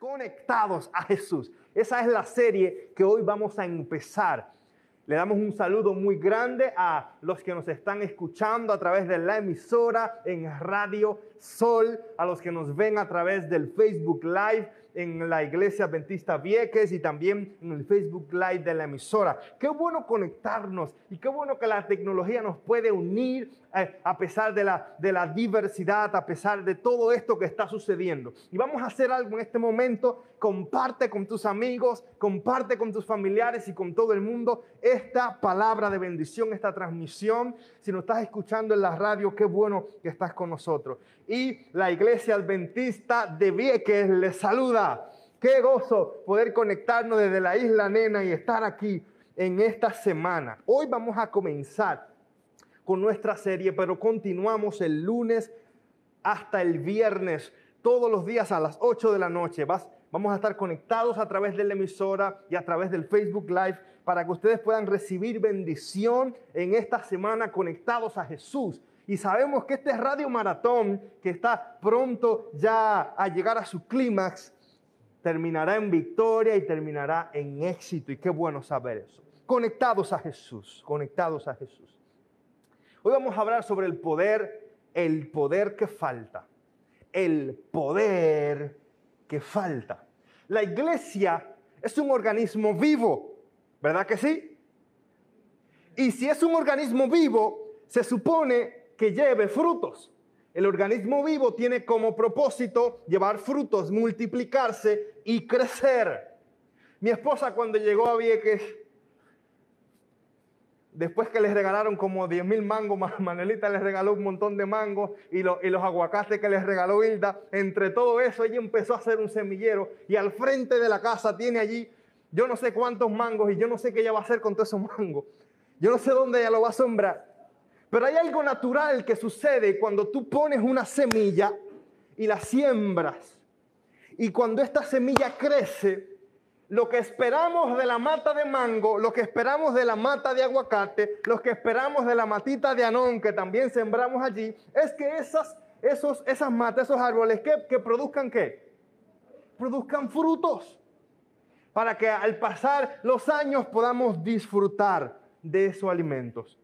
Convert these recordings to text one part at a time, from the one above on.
conectados a Jesús. Esa es la serie que hoy vamos a empezar. Le damos un saludo muy grande a los que nos están escuchando a través de la emisora en Radio Sol, a los que nos ven a través del Facebook Live en la iglesia adventista Vieques y también en el Facebook Live de la emisora. Qué bueno conectarnos y qué bueno que la tecnología nos puede unir eh, a pesar de la, de la diversidad, a pesar de todo esto que está sucediendo. Y vamos a hacer algo en este momento. Comparte con tus amigos, comparte con tus familiares y con todo el mundo esta palabra de bendición, esta transmisión. Si nos estás escuchando en la radio, qué bueno que estás con nosotros. Y la iglesia adventista de Vieques les saluda. Qué gozo poder conectarnos desde la isla Nena y estar aquí en esta semana. Hoy vamos a comenzar con nuestra serie, pero continuamos el lunes hasta el viernes, todos los días a las 8 de la noche. vamos a estar conectados a través de la emisora y a través del Facebook Live para que ustedes puedan recibir bendición en esta semana conectados a Jesús. Y sabemos que este Radio Maratón, que está pronto ya a llegar a su clímax, terminará en victoria y terminará en éxito. Y qué bueno saber eso. Conectados a Jesús, conectados a Jesús. Hoy vamos a hablar sobre el poder, el poder que falta. El poder que falta. La iglesia es un organismo vivo, ¿verdad que sí? Y si es un organismo vivo, se supone que lleve frutos. El organismo vivo tiene como propósito llevar frutos, multiplicarse y crecer. Mi esposa cuando llegó a Vieques Después que les regalaron como 10 mil mangos, Manelita les regaló un montón de mangos y, y, los aguacates que les regaló Hilda. Entre todo eso, ella empezó a hacer un semillero y al frente de la casa tiene allí yo no sé cuántos mangos y yo no sé qué ella va a hacer con todos esos mangos. Yo no sé dónde ella lo va a sembrar. Pero hay algo natural que sucede cuando tú pones una semilla y la siembras. Y cuando esta semilla crece, lo que esperamos de la mata de mango, lo que esperamos de la mata de aguacate, lo que esperamos de la matita de anón que también sembramos allí, es que esas, esos, esas matas, esos árboles, que, que produzcan qué? Produzcan frutos. Para que al pasar los años podamos disfrutar de esos alimentos.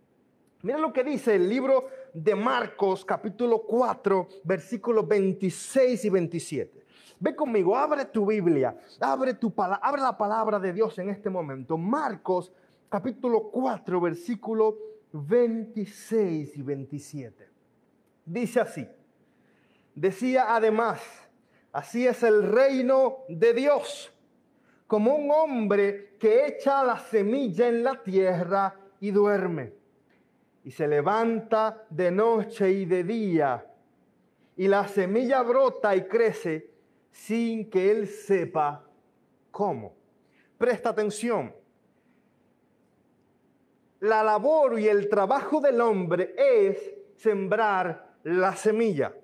Mira lo que dice el libro de Marcos capítulo 4 versículos 26 y 27. Ve conmigo, abre tu Biblia, abre, tu abre la palabra de Dios en este momento. Marcos capítulo 4, versículo 26 y 27. Dice así, decía además, así es el reino de Dios, como un hombre que echa la semilla en la tierra y duerme, y se levanta de noche y de día, y la semilla brota y crece sin que él sepa cómo. Presta atención. La labor y el trabajo del hombre es sembrar la semilla.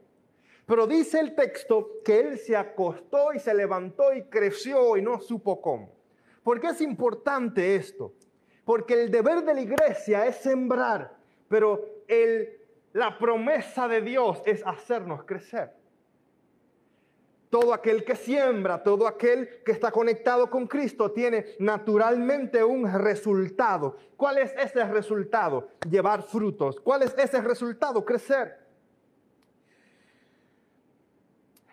Pero dice el texto que él se acostó y se levantó y creció y no supo cómo. ¿Por qué es importante esto? Porque el deber de la iglesia es sembrar, pero el, la promesa de Dios es hacernos crecer todo aquel que siembra, todo aquel que está conectado con Cristo tiene naturalmente un resultado. ¿Cuál es ese resultado? Llevar frutos. ¿Cuál es ese resultado? Crecer.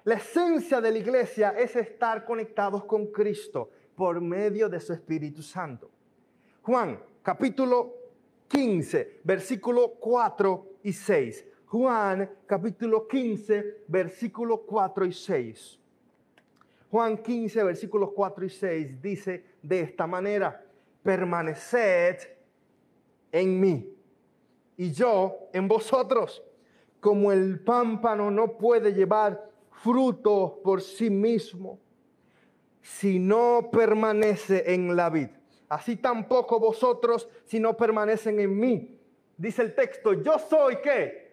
La esencia de la iglesia es estar conectados con Cristo por medio de su Espíritu Santo. Juan capítulo 15, versículo 4 y 6. Juan capítulo 15, versículos 4 y 6. Juan 15, versículos 4 y 6 dice de esta manera, permaneced en mí y yo en vosotros, como el pámpano no puede llevar fruto por sí mismo si no permanece en la vid. Así tampoco vosotros si no permanecen en mí. Dice el texto, yo soy qué?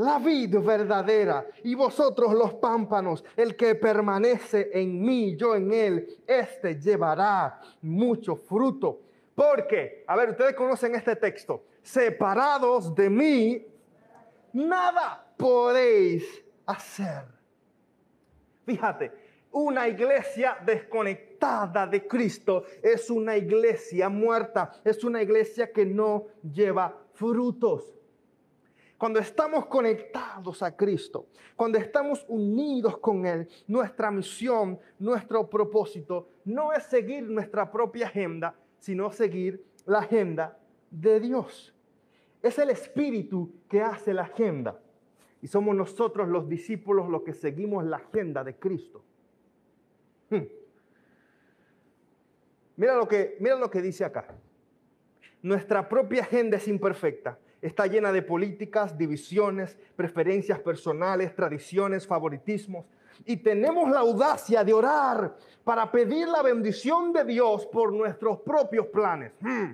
la vid verdadera y vosotros los pámpanos, el que permanece en mí, yo en él, este llevará mucho fruto. Porque, a ver, ustedes conocen este texto, separados de mí, nada podéis hacer. Fíjate, Una iglesia desconectada de Cristo es una iglesia muerta, es una iglesia que no lleva frutos. Cuando estamos conectados a Cristo, cuando estamos unidos con Él, nuestra misión, nuestro propósito no es seguir nuestra propia agenda, sino seguir la agenda de Dios. Es el Espíritu que hace la agenda. Y somos nosotros los discípulos los que seguimos la agenda de Cristo. Hmm. Mira, lo que, mira lo que dice acá. Nuestra propia agenda es imperfecta está llena de políticas, divisiones, preferencias personales, tradiciones, favoritismos. Y tenemos la audacia de orar para pedir la bendición de Dios por nuestros propios planes. Hmm.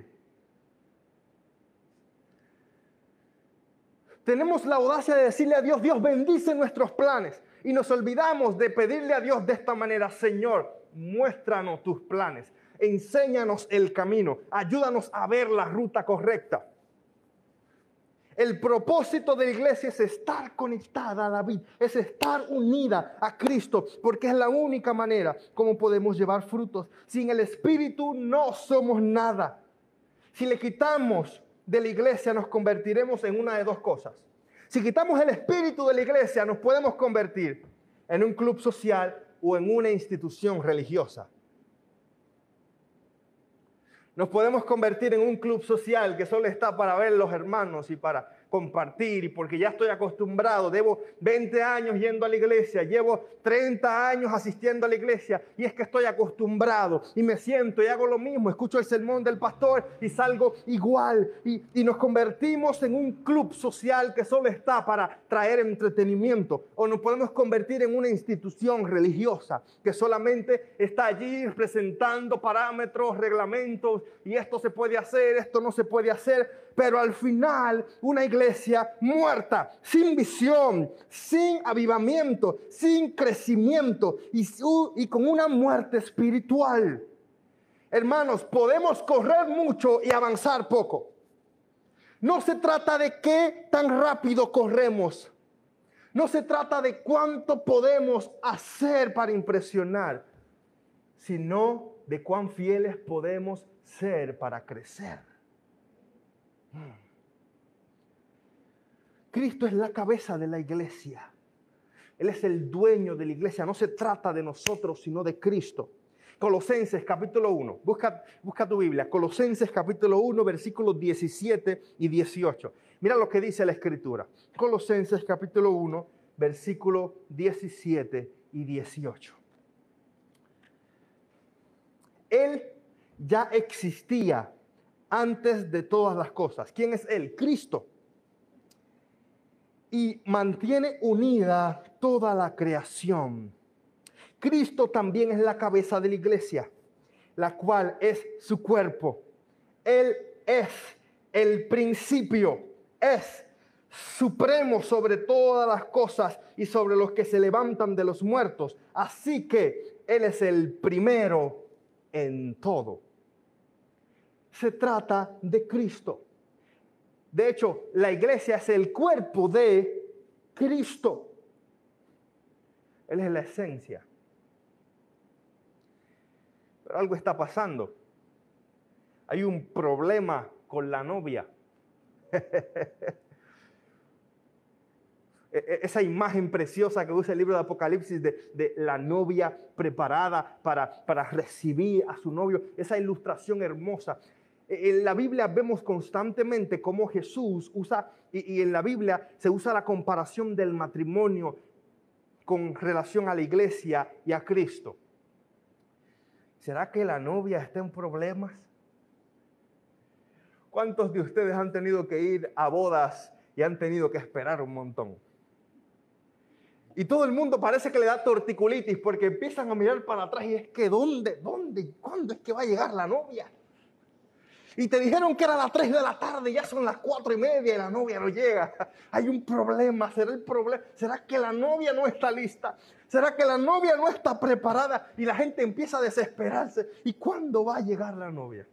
Tenemos la audacia de decirle a Dios, Dios bendice nuestros planes. Y nos olvidamos de pedirle a Dios de esta manera, Señor, muéstranos tus planes, enséñanos el camino, ayúdanos a ver la ruta correcta. El propósito de la iglesia es estar conectada a la vida, es estar unida a Cristo, porque es la única manera como podemos llevar frutos. Sin el Espíritu no somos nada. Si le quitamos de la iglesia nos convertiremos en una de dos cosas. Si quitamos el Espíritu de la iglesia nos podemos convertir en un club social o en una institución religiosa. Nos podemos convertir en un club social que solo está para ver los hermanos y para compartir y porque ya estoy acostumbrado, debo 20 años yendo a la iglesia, llevo 30 años asistiendo a la iglesia y es que estoy acostumbrado y me siento y hago lo mismo, escucho el sermón del pastor y salgo igual y, y nos convertimos en un club social que solo está para traer entretenimiento o nos podemos convertir en una institución religiosa que solamente está allí presentando parámetros, reglamentos y esto se puede hacer, esto no se puede hacer pero al final una iglesia muerta, sin visión, sin avivamiento, sin crecimiento y, con una muerte espiritual. Hermanos, podemos correr mucho y avanzar poco. No se trata de qué tan rápido corremos. No se trata de cuánto podemos hacer para impresionar, sino de cuán fieles podemos ser para crecer. Cristo es la cabeza de la iglesia. Él es el dueño de la iglesia. No se trata de nosotros, sino de Cristo. Colosenses capítulo 1. Busca, busca tu Biblia. Colosenses capítulo 1, versículos 17 y 18. Mira lo que dice la escritura. Colosenses capítulo 1, versículo 17 y 18. Él ya existía antes de todas las cosas. ¿Quién es Él? Cristo. Y mantiene unida toda la creación. Cristo también es la cabeza de la iglesia, la cual es su cuerpo. Él es el principio, es supremo sobre todas las cosas y sobre los que se levantan de los muertos. Así que Él es el primero en todo se trata de Cristo. De hecho, la iglesia es el cuerpo de Cristo. Él es la esencia. Pero algo está pasando. Hay un problema con la novia. E, e, esa imagen preciosa que usa el libro de Apocalipsis de, la novia preparada para, para recibir a su novio, esa ilustración hermosa en la Biblia vemos constantemente cómo Jesús usa, y, en la Biblia se usa la comparación del matrimonio con relación a la iglesia y a Cristo. ¿Será que la novia está en problemas? ¿Cuántos de ustedes han tenido que ir a bodas y han tenido que esperar un montón? Y todo el mundo parece que le da torticulitis porque empiezan a mirar para atrás y es que ¿dónde, dónde, cuándo es que va a llegar la novia? Y te dijeron que era las 3 de la tarde, ya son las 4 y media y la novia no llega. Hay un problema, ¿será el problema? ¿Será que la novia no está lista? ¿Será que la novia no está preparada? Y la gente empieza a desesperarse. ¿Y cuándo va a llegar la novia?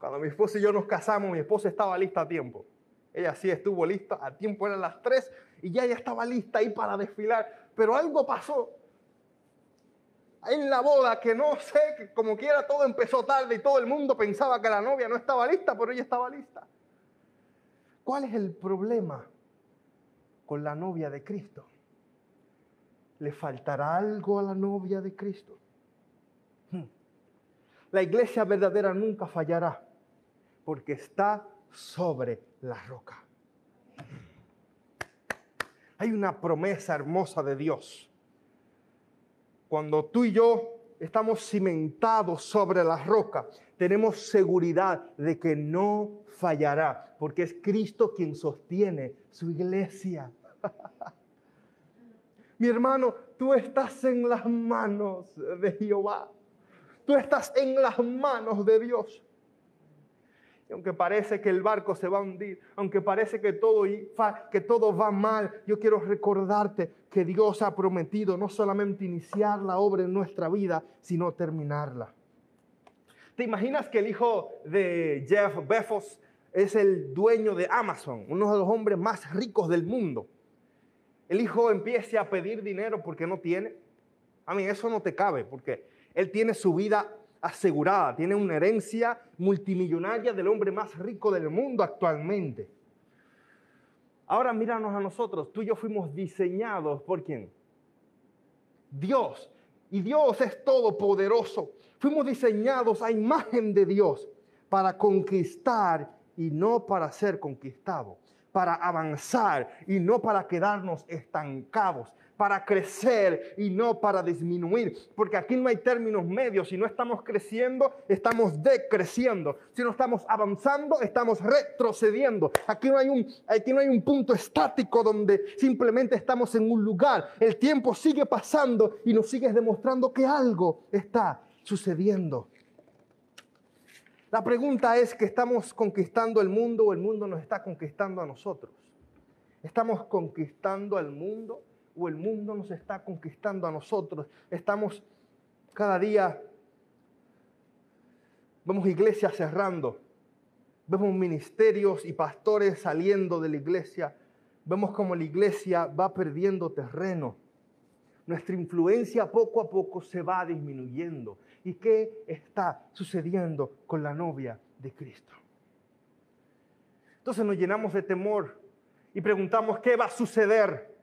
Cuando mi esposa y yo nos casamos, mi esposa estaba lista a tiempo. Ella sí estuvo lista, a tiempo eran las 3 y ya ella estaba lista ahí para desfilar. Pero algo pasó en la boda que no sé, que como quiera todo empezó tarde y todo el mundo pensaba que la novia no estaba lista, pero ella estaba lista. ¿Cuál es el problema con la novia de Cristo? ¿Le faltará algo a la novia de Cristo? Hmm. La iglesia verdadera nunca fallará porque está sobre la roca. Hay una promesa hermosa de Dios. Cuando tú y yo estamos cimentados sobre la roca, tenemos seguridad de que no fallará, porque es Cristo quien sostiene su iglesia. Mi hermano, tú estás en las manos de Jehová. Tú estás en las manos de Dios. Y aunque parece que el barco se va a hundir, aunque parece que todo, que todo va mal, yo quiero recordarte que Dios ha prometido no solamente iniciar la obra en nuestra vida, sino terminarla. ¿Te imaginas que el hijo de Jeff Bezos es el dueño de Amazon, uno de los hombres más ricos del mundo? El hijo empiece a pedir dinero porque no tiene. A mí eso no te cabe, porque él tiene su vida asegurada, tiene una herencia multimillonaria del hombre más rico del mundo actualmente. Ahora míranos a nosotros, tú y yo fuimos diseñados por quién? Dios. Y Dios es todopoderoso. Fuimos diseñados a imagen de Dios para conquistar y no para ser conquistados, para avanzar y no para quedarnos estancados, para crecer y no para disminuir, porque aquí no hay términos medios, si no estamos creciendo, estamos decreciendo, si no estamos avanzando, estamos retrocediendo. Aquí no hay un, aquí no hay un punto estático donde simplemente estamos en un lugar, el tiempo sigue pasando y nos sigue demostrando que algo está sucediendo. La pregunta es que estamos conquistando el mundo o el mundo nos está conquistando a nosotros. ¿Estamos conquistando al mundo o el mundo nos está conquistando a nosotros. Estamos cada día, vemos iglesias cerrando, vemos ministerios y pastores saliendo de la iglesia, vemos como la iglesia va perdiendo terreno. Nuestra influencia poco a poco se va disminuyendo. ¿Y qué está sucediendo con la novia de Cristo? Entonces nos llenamos de temor y preguntamos, ¿qué va a suceder?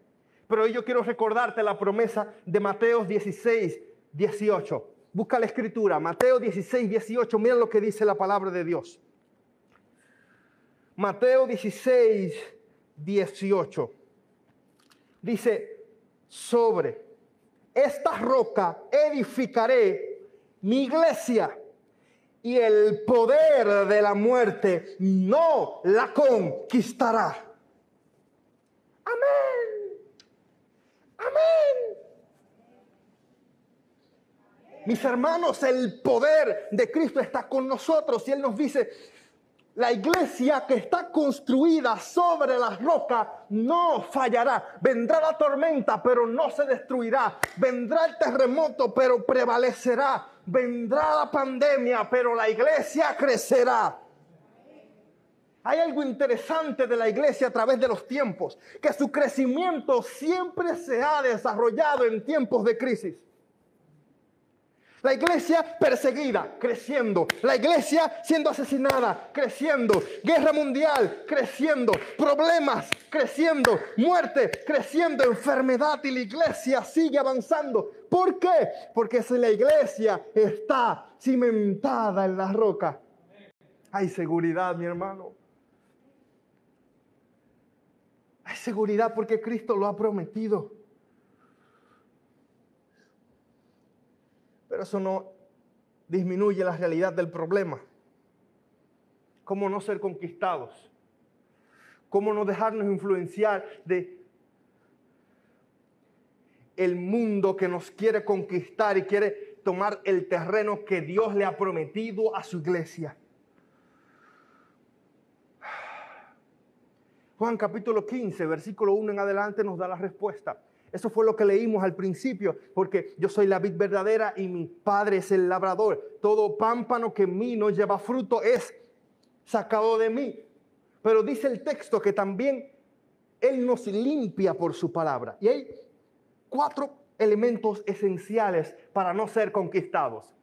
Pero yo quiero recordarte la promesa de Mateo 16, 18. Busca la escritura, Mateo 16, 18. Mira lo que dice la palabra de Dios. Mateo 16, 18. Dice, sobre esta roca edificaré mi iglesia y el poder de la muerte no la conquistará. Amén. Mis hermanos, el poder de Cristo está con nosotros y Él nos dice, la iglesia que está construida sobre la roca no fallará. Vendrá la tormenta, pero no se destruirá. Vendrá el terremoto, pero prevalecerá. Vendrá la pandemia, pero la iglesia crecerá. Hay algo interesante de la iglesia a través de los tiempos, que su crecimiento siempre se ha desarrollado en tiempos de crisis. La iglesia perseguida, creciendo. La iglesia siendo asesinada, creciendo. Guerra mundial, creciendo. Problemas, creciendo. Muerte, creciendo. Enfermedad y la iglesia sigue avanzando. ¿Por qué? Porque si la iglesia está cimentada en la roca, hay seguridad, mi hermano. Hay seguridad porque Cristo lo ha prometido. Pero eso no disminuye la realidad del problema. ¿Cómo no ser conquistados? ¿Cómo no dejarnos influenciar de el mundo que nos quiere conquistar y quiere tomar el terreno que Dios le ha prometido a su iglesia? Juan capítulo 15, versículo 1 en adelante nos da la respuesta. Eso fue lo que leímos al principio, porque yo soy la vid verdadera y mi padre es el labrador. Todo pámpano que en mí no lleva fruto es sacado de mí. Pero dice el texto que también Él nos limpia por su palabra. Y hay cuatro elementos esenciales para no ser conquistados.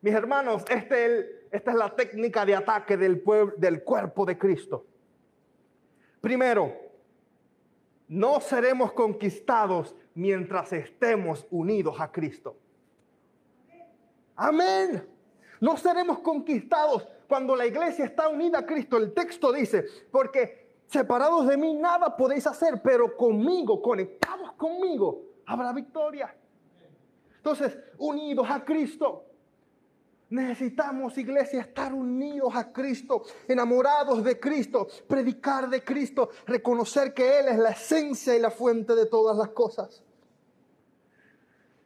Mis hermanos, este esta es la técnica de ataque del, del cuerpo de Cristo. Primero, no seremos conquistados mientras estemos unidos a Cristo. Amén. No seremos conquistados cuando la iglesia está unida a Cristo. El texto dice, porque separados de mí nada podéis hacer, pero conmigo, conectados conmigo, habrá victoria. Entonces, unidos a Cristo. Necesitamos, iglesia, estar unidos a Cristo, enamorados de Cristo, predicar de Cristo, reconocer que Él es la esencia y la fuente de todas las cosas.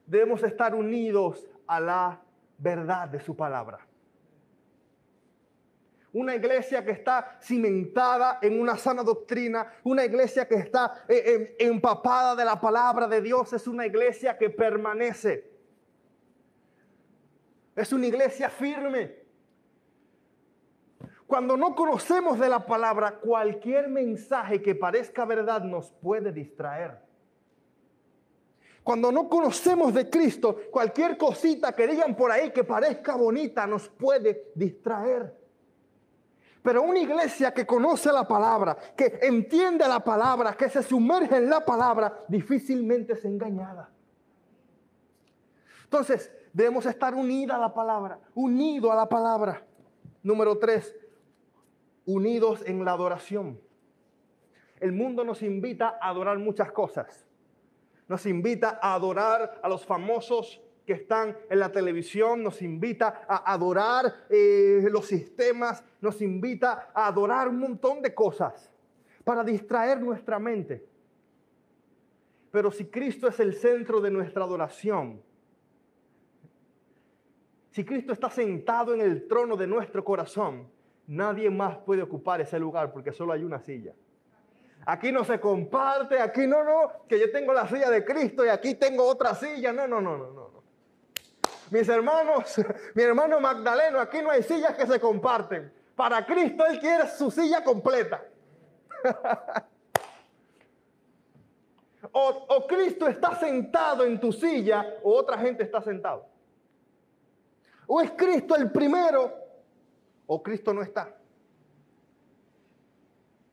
Debemos estar unidos a la verdad de su palabra. Una iglesia que está cimentada en una sana doctrina, una iglesia que está eh, empapada de la palabra de Dios, es una iglesia que permanece es una iglesia firme. Cuando no conocemos de la palabra, cualquier mensaje que parezca verdad nos puede distraer. Cuando no conocemos de Cristo, cualquier cosita que digan por ahí que parezca bonita nos puede distraer. Pero una iglesia que conoce la palabra, que entiende la palabra, que se sumerge en la palabra, difícilmente es engañada. Entonces, Debemos estar unidos a la palabra, unidos a la palabra. Número tres, unidos en la adoración. El mundo nos invita a adorar muchas cosas. Nos invita a adorar a los famosos que están en la televisión, nos invita a adorar eh, los sistemas, nos invita a adorar un montón de cosas para distraer nuestra mente. Pero si Cristo es el centro de nuestra adoración, si Cristo está sentado en el trono de nuestro corazón, nadie más puede ocupar ese lugar porque solo hay una silla. Aquí no se comparte, aquí no, no, que yo tengo la silla de Cristo y aquí tengo otra silla. No, no, no, no, no. Mis hermanos, mi hermano Magdaleno, aquí no hay sillas que se comparten. Para Cristo Él quiere su silla completa. o, o Cristo está sentado en tu silla o otra gente está sentado. O es Cristo el primero o Cristo no está.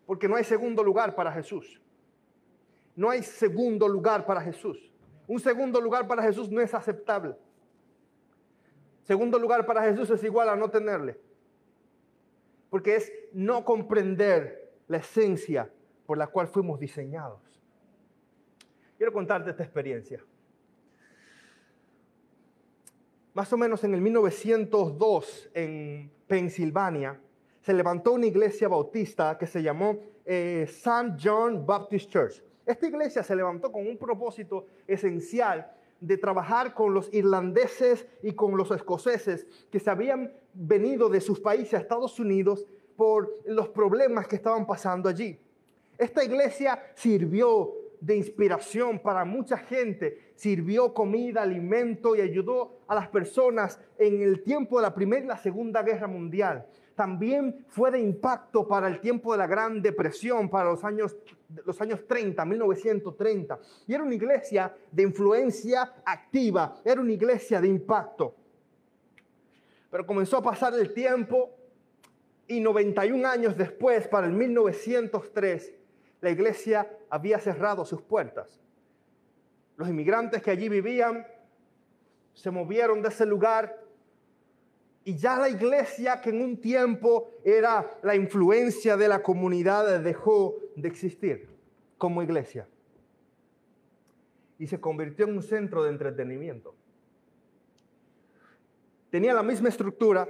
Porque no hay segundo lugar para Jesús. No hay segundo lugar para Jesús. Un segundo lugar para Jesús no es aceptable. Segundo lugar para Jesús es igual a no tenerle. Porque es no comprender la esencia por la cual fuimos diseñados. Quiero contarte esta experiencia más o menos en el 1902 en Pensilvania, se levantó una iglesia bautista que se llamó eh, St. John Baptist Church. Esta iglesia se levantó con un propósito esencial de trabajar con los irlandeses y con los escoceses que se habían venido de sus países a Estados Unidos por los problemas que estaban pasando allí. Esta iglesia sirvió de inspiración para mucha gente, sirvió comida, alimento y ayudó a las personas en el tiempo de la Primera y la Segunda Guerra Mundial. También fue de impacto para el tiempo de la Gran Depresión, para los años, los años 30, 1930. Y era una iglesia de influencia activa, era una iglesia de impacto. Pero comenzó a pasar el tiempo y 91 años después, para el 1903, la iglesia había cerrado sus puertas. Los inmigrantes que allí vivían se movieron de ese lugar y ya la iglesia que en un tiempo era la influencia de la comunidad dejó de existir como iglesia y se convirtió en un centro de entretenimiento. Tenía la misma estructura,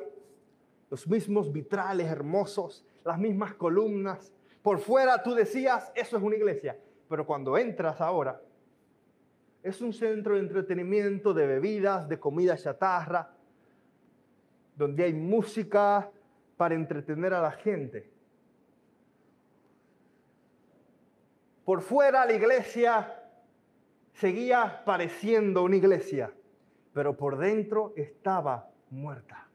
los mismos vitrales hermosos, las mismas columnas, por fuera tú decías, eso es una iglesia, pero cuando entras ahora, es un centro de entretenimiento, de bebidas, de comida chatarra, donde hay música para entretener a la gente. Por fuera la iglesia seguía pareciendo una iglesia, pero por dentro estaba muerta.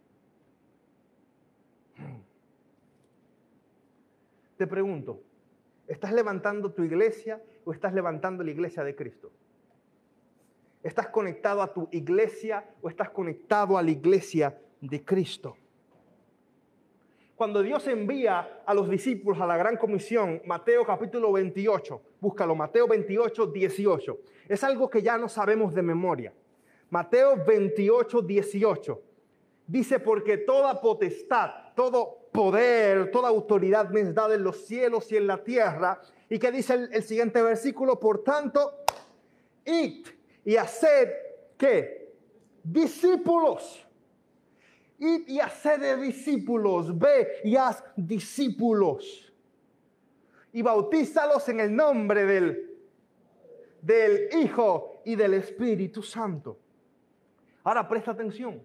Te pregunto, ¿estás levantando tu iglesia o estás levantando la iglesia de Cristo? ¿Estás conectado a tu iglesia o estás conectado a la iglesia de Cristo? Cuando Dios envía a los discípulos a la gran comisión, Mateo capítulo 28, búscalo, Mateo 28, 18. Es algo que ya no sabemos de memoria. Mateo 28, 18. Dice, porque toda potestad, todo poder, toda autoridad me es dada en los cielos y en la tierra. Y que dice el, el siguiente versículo, por tanto, id y haced, ¿qué? Discípulos Id y haced de discípulos, ve y haz discípulos. Y bautízalos en el nombre del, del Hijo y del Espíritu Santo. Ahora presta atención.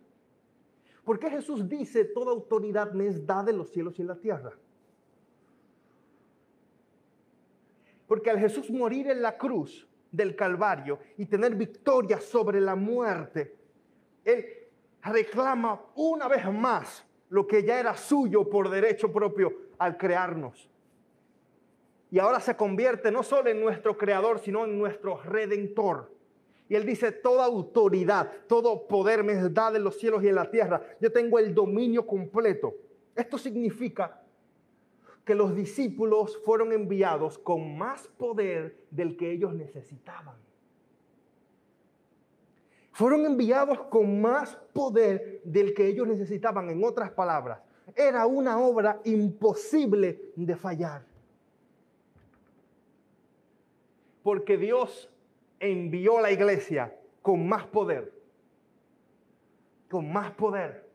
Porque Jesús dice, toda autoridad me es dada en los cielos y en la tierra? Porque al Jesús morir en la cruz del Calvario y tener victoria sobre la muerte, Él reclama una vez más lo que ya era suyo por derecho propio al crearnos. Y ahora se convierte no solo en nuestro creador, sino en nuestro redentor. Y él dice, toda autoridad, todo poder me es dado en los cielos y en la tierra. Yo tengo el dominio completo. Esto significa que los discípulos fueron enviados con más poder del que ellos necesitaban fueron enviados con más poder del que ellos necesitaban. En otras palabras, era una obra imposible de fallar. Porque Dios envió a la iglesia con más poder. Con más poder.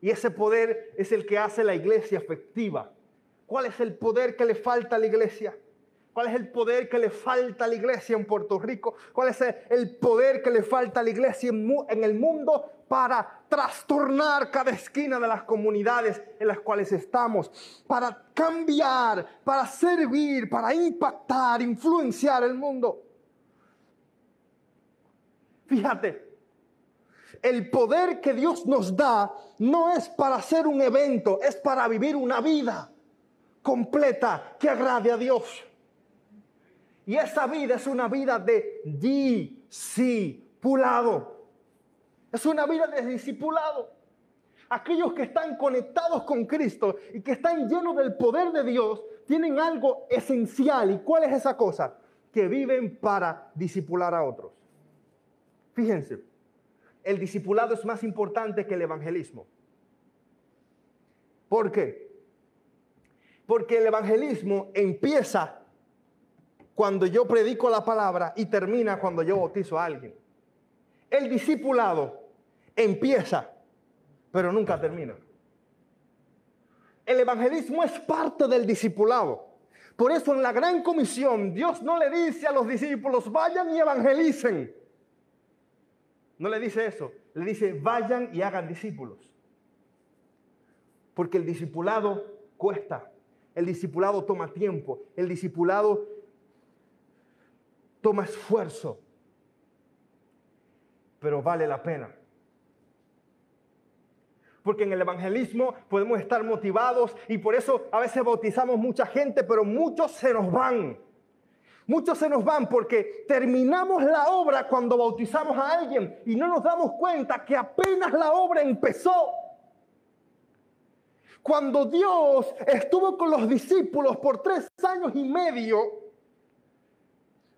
Y ese poder es el que hace la iglesia efectiva. ¿Cuál es el poder que le falta a la iglesia? ¿Cuál es el poder que le falta a la iglesia en Puerto Rico? ¿Cuál es el poder que le falta a la iglesia en el mundo para trastornar cada esquina de las comunidades en las cuales estamos? Para cambiar, para servir, para impactar, influenciar el mundo. Fíjate, el poder que Dios nos da no es para hacer un evento, es para vivir una vida completa que agrade a Dios. Y esa vida es una vida de discipulado. Es una vida de discipulado. Aquellos que están conectados con Cristo y que están llenos del poder de Dios tienen algo esencial. ¿Y cuál es esa cosa? Que viven para discipular a otros. Fíjense, el discipulado es más importante que el evangelismo. ¿Por qué? Porque el evangelismo empieza cuando yo predico la palabra y termina cuando yo bautizo a alguien. El discipulado empieza, pero nunca termina. El evangelismo es parte del discipulado. Por eso en la gran comisión Dios no le dice a los discípulos, vayan y evangelicen. No le dice eso, le dice, vayan y hagan discípulos. Porque el discipulado cuesta, el discipulado toma tiempo, el discipulado toma esfuerzo, pero vale la pena. Porque en el evangelismo podemos estar motivados y por eso a veces bautizamos mucha gente, pero muchos se nos van. Muchos se nos van porque terminamos la obra cuando bautizamos a alguien y no nos damos cuenta que apenas la obra empezó. Cuando Dios estuvo con los discípulos por tres años y medio,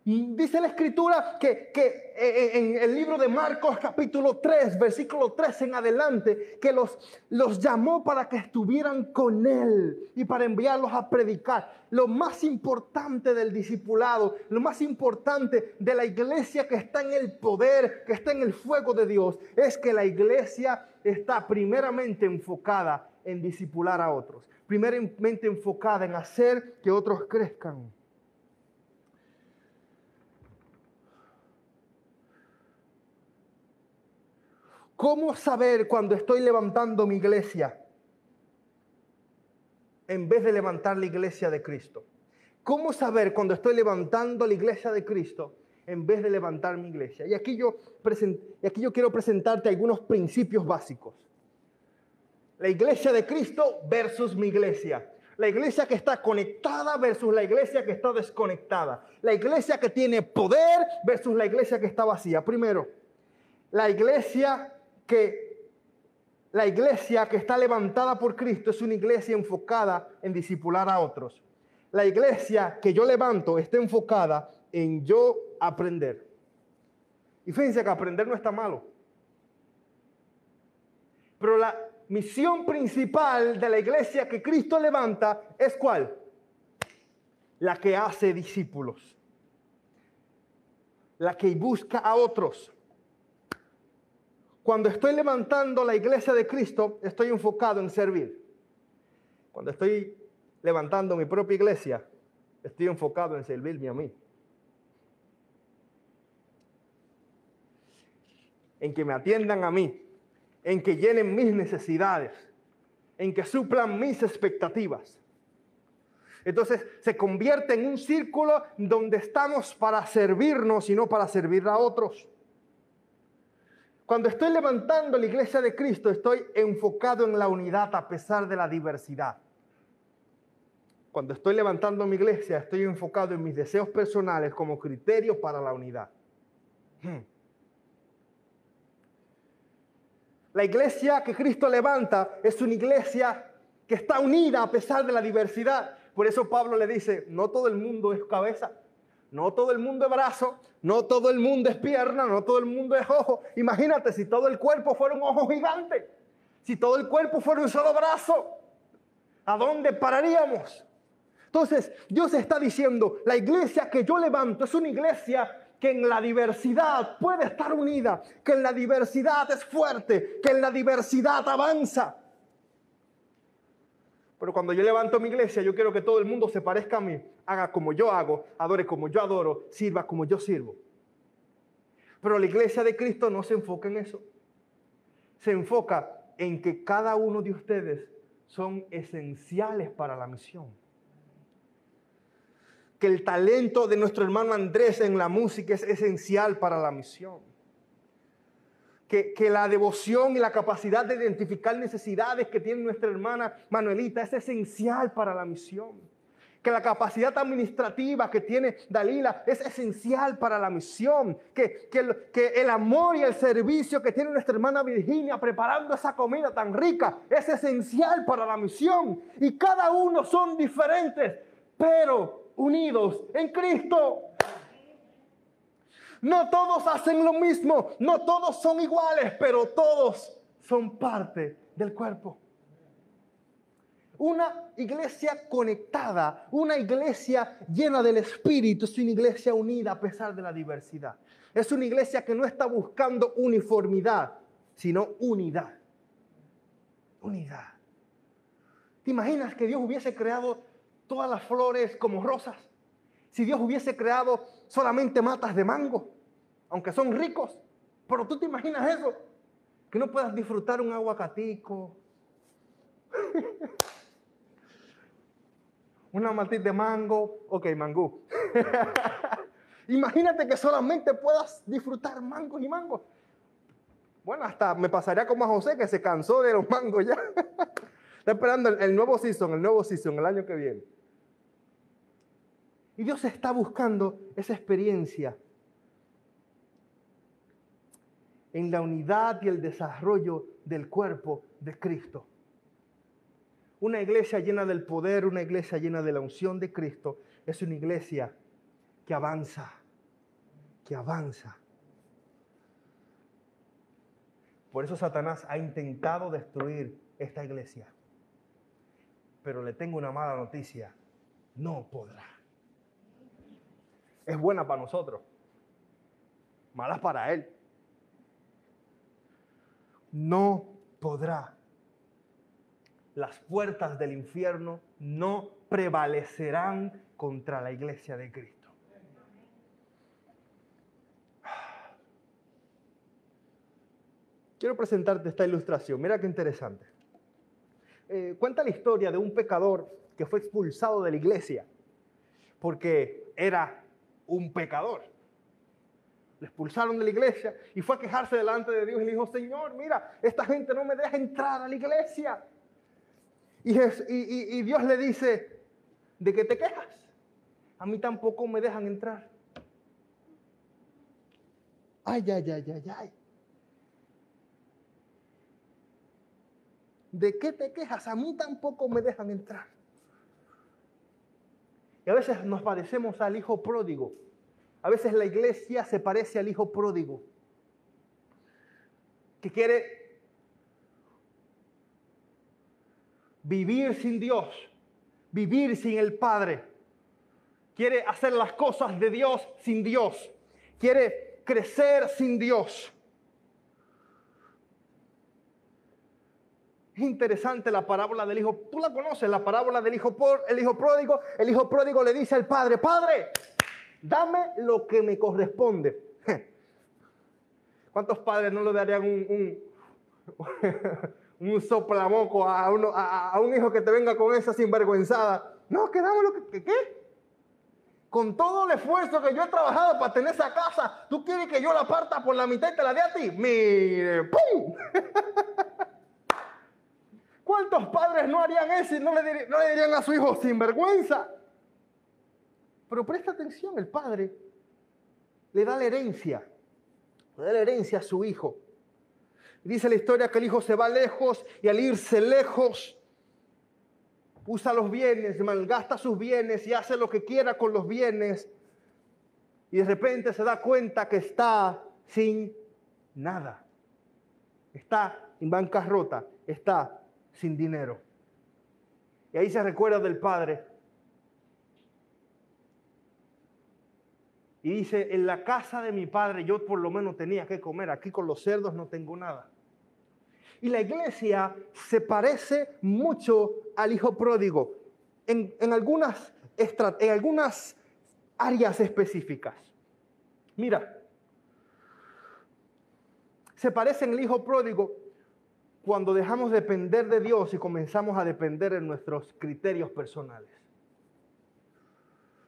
Dice la escritura que, eh, eh, en el libro de Marcos capítulo 3, versículo 3 en adelante, que los llamó para que estuvieran con él y para enviarlos a predicar. Lo más importante del discipulado, lo más importante de la iglesia que está en el poder, que está en el fuego de Dios, es que la iglesia está primeramente enfocada en discipular a otros, primeramente enfocada en hacer que otros crezcan. ¿Cómo saber cuando estoy levantando mi iglesia en vez de levantar la iglesia de Cristo? ¿Cómo saber cuando estoy levantando la iglesia de Cristo en vez de levantar mi iglesia? Y aquí yo, y aquí yo quiero presentarte algunos principios básicos. La iglesia de Cristo versus mi iglesia. La iglesia que está conectada versus la iglesia que está desconectada. La iglesia que tiene poder versus la iglesia que está vacía. Primero, la iglesia que la iglesia que está levantada por Cristo es una iglesia enfocada en discipular a otros. La iglesia que yo levanto está enfocada en yo aprender. Y fíjense que aprender no está malo. Pero la misión principal de la iglesia que Cristo levanta es cuál? La que hace discípulos. La que busca a otros. Cuando estoy levantando la iglesia de Cristo, estoy enfocado en servir. Cuando estoy levantando mi propia iglesia, estoy enfocado en servirme a mí. En que me atiendan a mí, en que llenen mis necesidades, en que suplan mis expectativas. Entonces se convierte en un círculo donde estamos para servirnos y no para servir a otros. Cuando estoy levantando la iglesia de Cristo, estoy enfocado en la unidad a pesar de la diversidad. Cuando estoy levantando mi iglesia, estoy enfocado en mis deseos personales como criterio para la unidad. Hmm. La iglesia que Cristo levanta es una iglesia que está unida a pesar de la diversidad. Por eso Pablo le dice, no todo el mundo es cabeza, no todo el mundo es brazo, no todo el mundo es pierna, no todo el mundo es ojo. Imagínate si todo el cuerpo fuera un ojo gigante, si todo el cuerpo fuera un solo brazo, ¿a dónde pararíamos? Entonces, Dios está diciendo, la iglesia que yo levanto es una iglesia que en la diversidad puede estar unida, que en la diversidad es fuerte, que en la diversidad avanza. Pero cuando yo levanto mi iglesia, yo quiero que todo el mundo se parezca a mí, haga como yo hago, adore como yo adoro, sirva como yo sirvo. Pero la iglesia de Cristo no se enfoca en eso. Se enfoca en que cada uno de ustedes son esenciales para la misión. Que el talento de nuestro hermano Andrés en la música es esencial para la misión que, la devoción y la capacidad de identificar necesidades que tiene nuestra hermana Manuelita es esencial para la misión. Que la capacidad administrativa que tiene Dalila es esencial para la misión. Que, que, que el amor y el servicio que tiene nuestra hermana Virginia preparando esa comida tan rica es esencial para la misión. Y cada uno son diferentes, pero unidos en Cristo. No todos hacen lo mismo, no todos son iguales, pero todos son parte del cuerpo. Una iglesia conectada, una iglesia llena del Espíritu, es una iglesia unida a pesar de la diversidad. Es una iglesia que no está buscando uniformidad, sino unidad. Unidad. ¿Te imaginas que Dios hubiese creado todas las flores como rosas? si Dios hubiese creado solamente matas de mango, aunque son ricos. Pero tú te imaginas eso, que no puedas disfrutar un aguacatico, una matita de mango, ok, mangú. Imagínate que solamente puedas disfrutar mangos y mangos. Bueno, hasta me pasaría como a José que se cansó de los mangos ya. Está esperando el, el nuevo season, el nuevo season, el año que viene. Y Dios está buscando esa experiencia en la unidad y el desarrollo del cuerpo de Cristo. Una iglesia llena del poder, una iglesia llena de la unción de Cristo, es una iglesia que avanza, que avanza. Por eso Satanás ha intentado destruir esta iglesia. Pero le tengo una mala noticia, no podrá es buena para nosotros, mala para Él. No podrá. Las puertas del infierno no prevalecerán contra la iglesia de Cristo. Quiero presentarte esta ilustración. Mira qué interesante. Eh, cuenta la historia de un pecador que fue expulsado de la iglesia porque era un pecador. Le expulsaron de la iglesia y fue a quejarse delante de Dios y le dijo, Señor, mira, esta gente no me deja entrar a la iglesia. Y, y Dios le dice, ¿de qué te quejas? A mí tampoco me dejan entrar. Ay, ay, ay, ay, ay. ¿De qué te quejas? A mí tampoco me dejan entrar. Y a veces nos parecemos al hijo pródigo. A veces la iglesia se parece al hijo pródigo, que quiere vivir sin Dios, vivir sin el Padre. Quiere hacer las cosas de Dios sin Dios. Quiere crecer sin Dios. Es interesante la parábola del hijo. Tú la conoces, la parábola del hijo, el hijo pródigo. El hijo pródigo le dice al padre, padre, dame lo que me corresponde. ¿Cuántos padres no le darían un, un, soplamoco a, un hijo que te venga con esa sinvergüenzada? No, que dame lo que, ¿qué? Con todo el esfuerzo que yo he trabajado para tener esa casa, ¿tú quieres que yo la parta por la mitad y te la dé a ti? Mire, ¡pum! ¿Cuántos padres no harían eso y no le, no le dirían a su hijo sinvergüenza? Pero presta atención, el padre le da la herencia, le da la herencia a su hijo. Dice la historia que el hijo se va lejos y al irse lejos usa los bienes, malgasta sus bienes y hace lo que quiera con los bienes. Y de repente se da cuenta que está sin nada. Está en bancarrota, está sin dinero. Y ahí se recuerda del padre. Y dice, en la casa de mi padre yo por lo menos tenía que comer, aquí con los cerdos no tengo nada. Y la iglesia se parece mucho al hijo pródigo en, algunas, en algunas áreas específicas. Mira, se parece en el hijo pródigo cuando dejamos de depender de Dios y comenzamos a depender de nuestros criterios personales.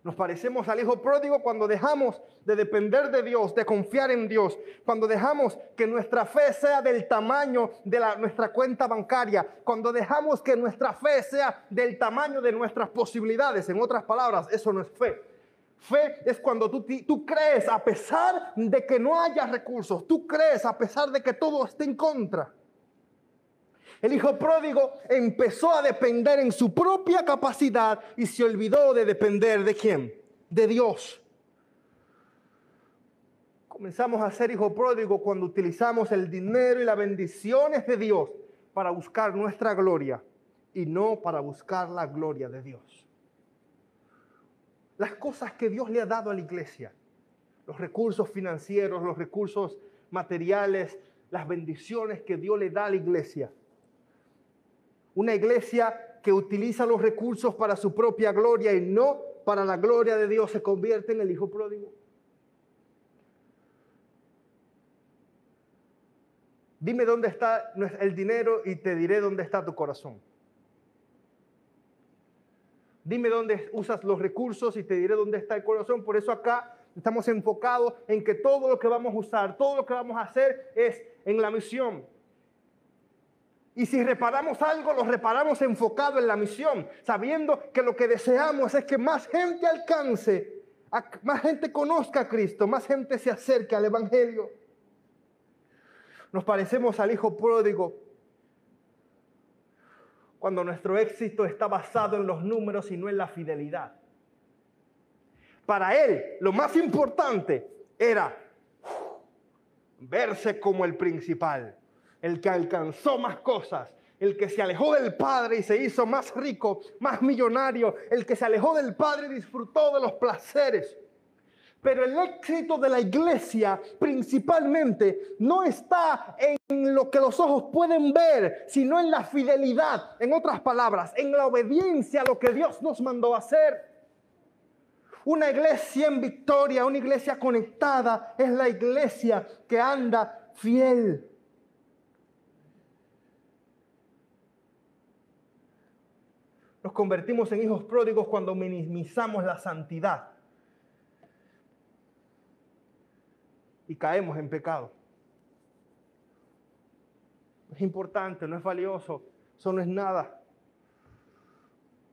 Nos parecemos al hijo pródigo cuando dejamos de depender de Dios, de confiar en Dios, cuando dejamos que nuestra fe sea del tamaño de nuestra cuenta bancaria, cuando dejamos que nuestra fe sea del tamaño de nuestras posibilidades. En otras palabras, eso no es fe. Fe es cuando tú, tú crees a pesar de que no haya recursos, tú crees a pesar de que todo esté en contra. El hijo pródigo empezó a depender en su propia capacidad y se olvidó de depender de quién? De Dios. Comenzamos a ser hijo pródigo cuando utilizamos el dinero y las bendiciones de Dios para buscar nuestra gloria y no para buscar la gloria de Dios. Las cosas que Dios le ha dado a la iglesia, los recursos financieros, los recursos materiales, las bendiciones que Dios le da a la iglesia, una iglesia que utiliza los recursos para su propia gloria y no para la gloria de Dios se convierte en el hijo pródigo. Dime dónde está el dinero y te diré dónde está tu corazón. Dime dónde usas los recursos y te diré dónde está el corazón. Por eso acá estamos enfocados en que todo lo que vamos a usar, todo lo que vamos a hacer es en la misión. Y si reparamos algo, lo reparamos enfocado en la misión, sabiendo que lo que deseamos es que más gente alcance, más gente conozca a Cristo, más gente se acerque al Evangelio. Nos parecemos al Hijo pródigo cuando nuestro éxito está basado en los números y no en la fidelidad. Para él, lo más importante era verse como el principal el que alcanzó más cosas, el que se alejó del Padre y se hizo más rico, más millonario, el que se alejó del Padre y disfrutó de los placeres. Pero el éxito de la iglesia principalmente no está en lo que los ojos pueden ver, sino en la fidelidad, en otras palabras, en la obediencia a lo que Dios nos mandó a hacer. Una iglesia en victoria, una iglesia conectada, es la iglesia que anda fiel Nos convertimos en hijos pródigos cuando minimizamos la santidad y caemos en pecado. Es importante, no es valioso, eso no es nada.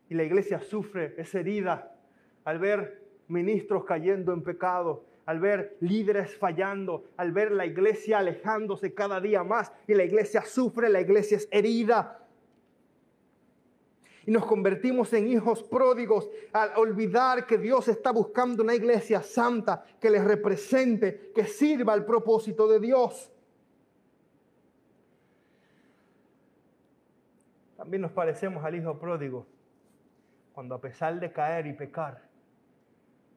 Y la iglesia sufre esa herida al ver ministros cayendo en pecado, al ver líderes fallando, al ver la iglesia alejándose cada día más y la iglesia sufre, la iglesia es herida Y nos convertimos en hijos pródigos al olvidar que Dios está buscando una iglesia santa que les represente, que sirva al propósito de Dios. También nos parecemos al hijo pródigo cuando a pesar de caer y pecar,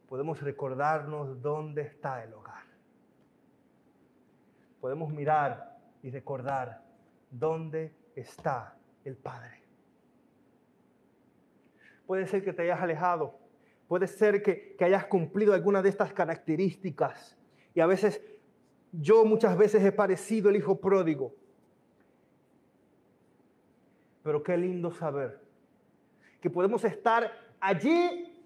podemos recordarnos dónde está el hogar. Podemos mirar y recordar dónde está el Padre. Puede ser que te hayas alejado, puede ser que, hayas cumplido alguna de estas características. Y a veces yo muchas veces he parecido el hijo pródigo. Pero qué lindo saber que podemos estar allí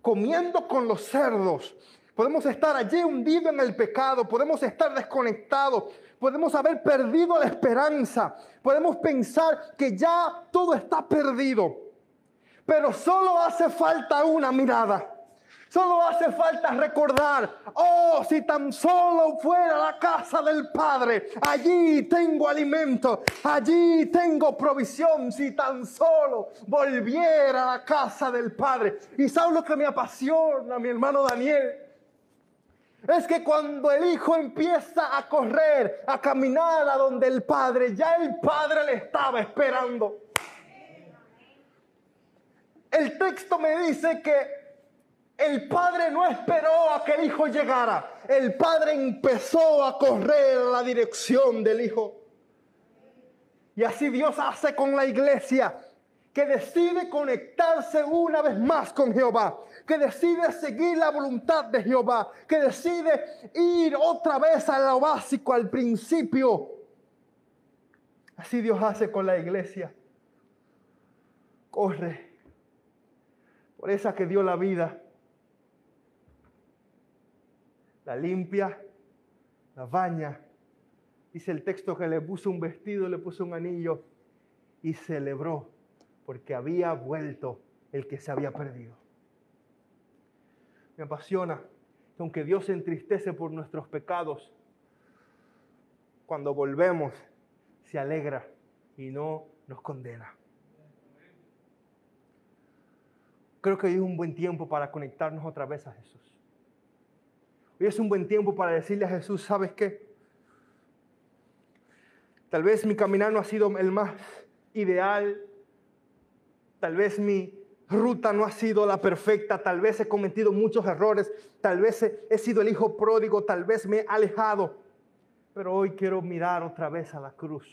comiendo con los cerdos. Podemos estar allí hundidos en el pecado, podemos estar desconectados, podemos haber perdido la esperanza, podemos pensar que ya todo está perdido, pero solo hace falta una mirada. Solo hace falta recordar, oh, si tan solo fuera la casa del Padre, allí tengo alimento, allí tengo provisión, si tan solo volviera a la casa del Padre. Y sabes lo que me apasiona, mi hermano Daniel, es que cuando el hijo empieza a correr, a caminar a donde el padre, ya el padre le estaba esperando. El texto me dice que el padre no esperó a que el hijo llegara. El padre empezó a correr la dirección del hijo. Y así Dios hace con la iglesia, que decide conectarse una vez más con Jehová, que decide seguir la voluntad de Jehová, que decide ir otra vez a lo básico, al principio. Así Dios hace con la iglesia. Corre esa que dio la vida la limpia, la baña. Dice el texto que le puso un vestido, le puso un anillo y celebró porque había vuelto el que se había perdido. Me apasiona que aunque Dios se entristece por nuestros pecados, cuando volvemos se alegra y no nos condena. Creo que hoy es un buen tiempo para conectarnos otra vez a Jesús. Hoy es un buen tiempo para decirle a Jesús, ¿sabes qué? Tal vez mi caminar no ha sido el más ideal. Tal vez mi ruta no ha sido la perfecta. Tal vez he cometido muchos errores. Tal vez he, sido el hijo pródigo. Tal vez me he alejado. Pero hoy quiero mirar otra vez a la cruz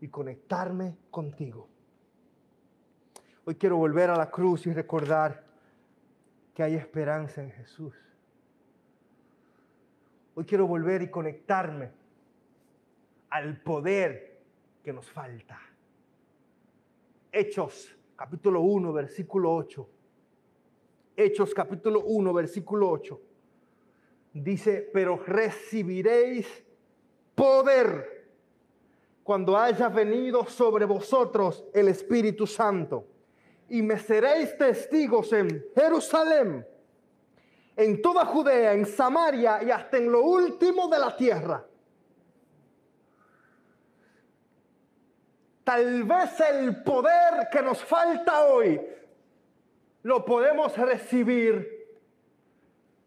y conectarme contigo. Hoy quiero volver a la cruz y recordar que hay esperanza en Jesús. Hoy quiero volver y conectarme al poder que nos falta. Hechos capítulo 1, versículo 8. Hechos capítulo 1, versículo 8. Dice, pero recibiréis poder cuando haya venido sobre vosotros el Espíritu Santo. Y me seréis testigos en Jerusalén en toda Judea, en Samaria y hasta en lo último de la tierra. Tal vez el poder que nos falta hoy lo podemos recibir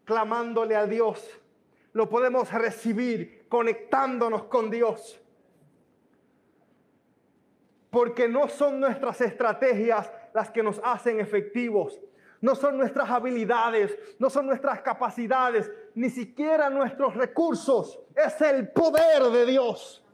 clamándole a Dios. Lo podemos recibir conectándonos con Dios. Porque no son nuestras estrategias las que nos hacen efectivos no son nuestras habilidades, no son nuestras capacidades, ni siquiera nuestros recursos. Es el poder de Dios.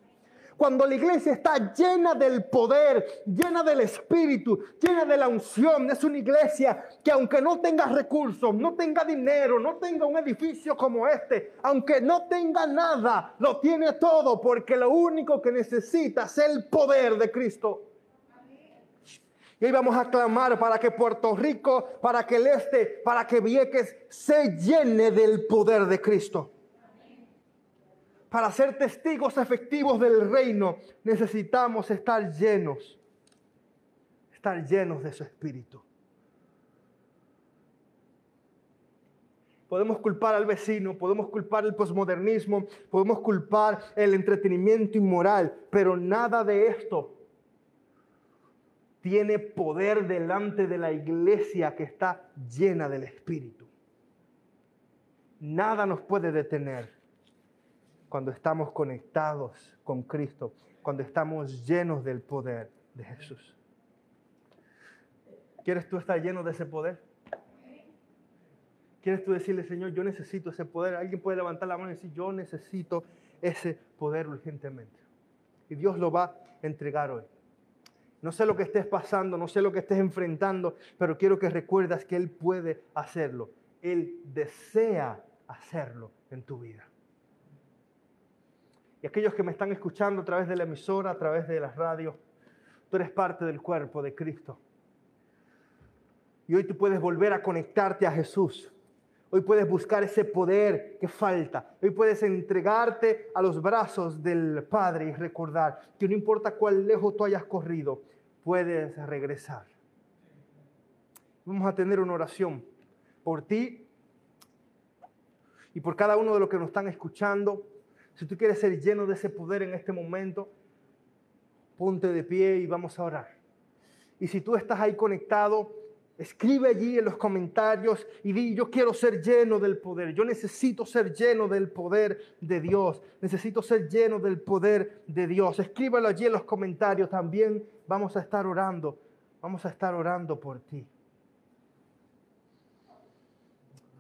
Cuando la iglesia está llena del poder, llena del espíritu, llena de la unción, es una iglesia que aunque no tenga recursos, no tenga dinero, no tenga un edificio como este, aunque no tenga nada, lo tiene todo porque lo único que necesita es el poder de Cristo. Y hoy vamos a clamar para que Puerto Rico, para que el este, para que Vieques se llene del poder de Cristo. Para ser testigos efectivos del reino necesitamos estar llenos, estar llenos de su espíritu. Podemos culpar al vecino, podemos culpar el posmodernismo, podemos culpar el entretenimiento inmoral, pero nada de esto tiene poder delante de la iglesia que está llena del Espíritu. Nada nos puede detener cuando estamos conectados con Cristo, cuando estamos llenos del poder de Jesús. ¿Quieres tú estar lleno de ese poder? ¿Quieres tú decirle, Señor, yo necesito ese poder? Alguien puede levantar la mano y decir, yo necesito ese poder urgentemente. Y Dios lo va a entregar hoy. No sé lo que estés pasando, no sé lo que estés enfrentando, pero quiero que recuerdas que Él puede hacerlo. Él desea hacerlo en tu vida. Y aquellos que me están escuchando a través de la emisora, a través de las radios, tú eres parte del cuerpo de Cristo. Y hoy tú puedes volver a conectarte a Jesús. Hoy puedes buscar ese poder que falta. Hoy puedes entregarte a los brazos del Padre y recordar que no importa cuán lejos tú hayas corrido, puedes regresar. Vamos a tener una oración por ti y por cada uno de los que nos están escuchando. Si tú quieres ser lleno de ese poder en este momento, ponte de pie y vamos a orar. Y si tú estás ahí conectado, Escribe allí en los comentarios y di, yo quiero ser lleno del poder, yo necesito ser lleno del poder de Dios, necesito ser lleno del poder de Dios. Escríbelo allí en los comentarios también, vamos a estar orando, vamos a estar orando por ti.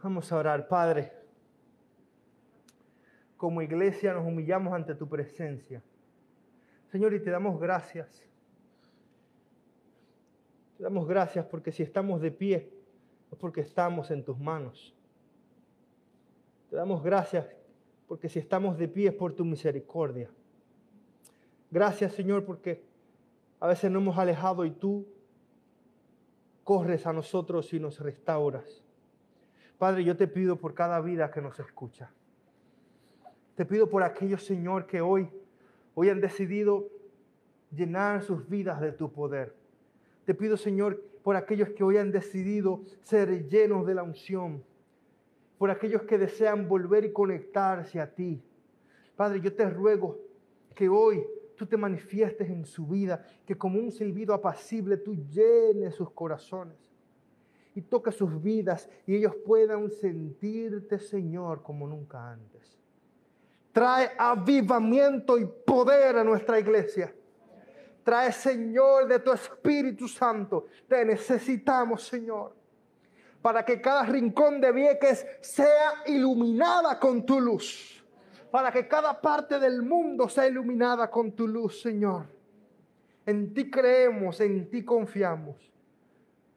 Vamos a orar, Padre. Como iglesia nos humillamos ante tu presencia. Señor, y te damos gracias te damos gracias porque si estamos de pie es porque estamos en tus manos. Te damos gracias porque si estamos de pie es por tu misericordia. Gracias Señor porque a veces nos hemos alejado y tú corres a nosotros y nos restauras. Padre, yo te pido por cada vida que nos escucha. Te pido por aquellos, Señor, que hoy, hoy han decidido llenar sus vidas de tu poder. Te pido, Señor, por aquellos que hoy han decidido ser llenos de la unción, por aquellos que desean volver y conectarse a ti. Padre, yo te ruego que hoy tú te manifiestes en su vida, que como un silbido apacible tú llenes sus corazones y toques sus vidas y ellos puedan sentirte, Señor, como nunca antes. Trae avivamiento y poder a nuestra iglesia. Trae, Señor, de tu Espíritu Santo. Te necesitamos, Señor. Para que cada rincón de Vieques sea iluminada con tu luz. Para que cada parte del mundo sea iluminada con tu luz, Señor. En ti creemos, en ti confiamos.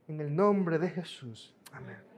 En el nombre de Jesús. Amén.